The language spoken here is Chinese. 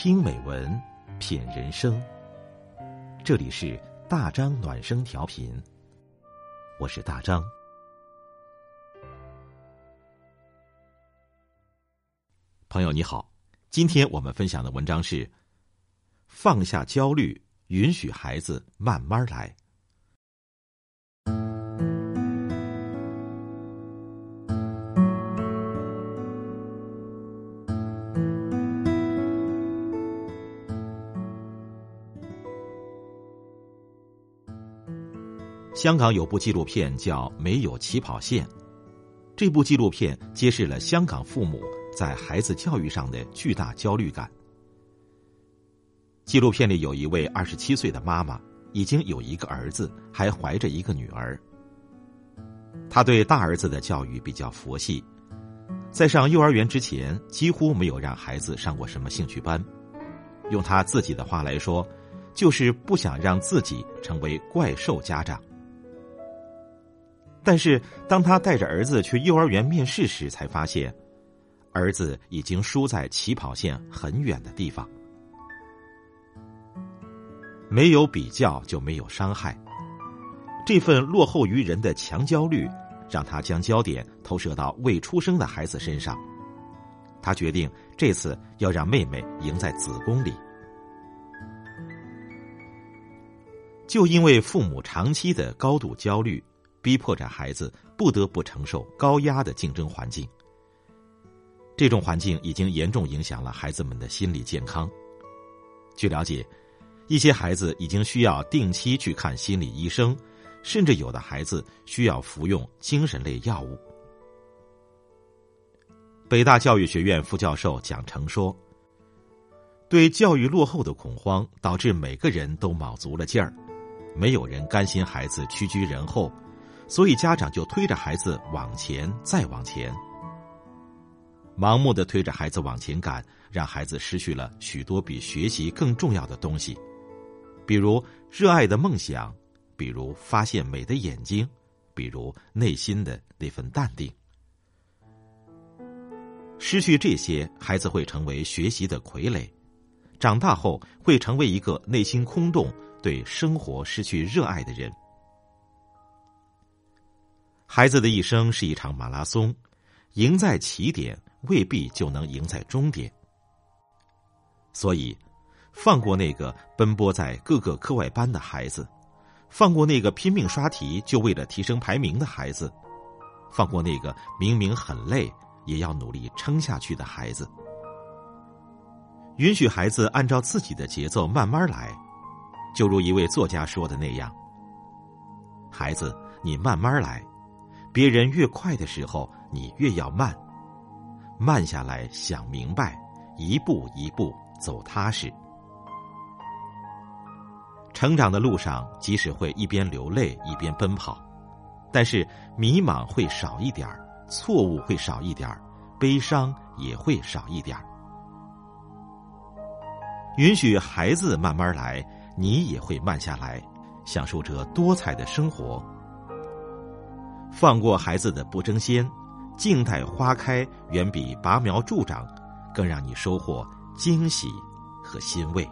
听美文，品人生。这里是大张暖声调频，我是大张。朋友你好，今天我们分享的文章是：放下焦虑，允许孩子慢慢来。香港有部纪录片叫《没有起跑线》，这部纪录片揭示了香港父母在孩子教育上的巨大焦虑感。纪录片里有一位二十七岁的妈妈，已经有一个儿子，还怀着一个女儿。他对大儿子的教育比较佛系，在上幼儿园之前，几乎没有让孩子上过什么兴趣班。用他自己的话来说，就是不想让自己成为怪兽家长。但是，当他带着儿子去幼儿园面试时，才发现，儿子已经输在起跑线很远的地方。没有比较就没有伤害，这份落后于人的强焦虑，让他将焦点投射到未出生的孩子身上。他决定这次要让妹妹赢在子宫里。就因为父母长期的高度焦虑。逼迫着孩子不得不承受高压的竞争环境，这种环境已经严重影响了孩子们的心理健康。据了解，一些孩子已经需要定期去看心理医生，甚至有的孩子需要服用精神类药物。北大教育学院副教授蒋成说：“对教育落后的恐慌，导致每个人都卯足了劲儿，没有人甘心孩子屈居人后。”所以，家长就推着孩子往前，再往前，盲目的推着孩子往前赶，让孩子失去了许多比学习更重要的东西，比如热爱的梦想，比如发现美的眼睛，比如内心的那份淡定。失去这些，孩子会成为学习的傀儡，长大后会成为一个内心空洞、对生活失去热爱的人。孩子的一生是一场马拉松，赢在起点未必就能赢在终点。所以，放过那个奔波在各个课外班的孩子，放过那个拼命刷题就为了提升排名的孩子，放过那个明明很累也要努力撑下去的孩子，允许孩子按照自己的节奏慢慢来。就如一位作家说的那样：“孩子，你慢慢来。”别人越快的时候，你越要慢，慢下来想明白，一步一步走踏实。成长的路上，即使会一边流泪一边奔跑，但是迷茫会少一点儿错误会少一点儿悲伤也会少一点儿允许孩子慢慢来，你也会慢下来，享受着多彩的生活。放过孩子的不争先，静待花开，远比拔苗助长更让你收获惊喜和欣慰。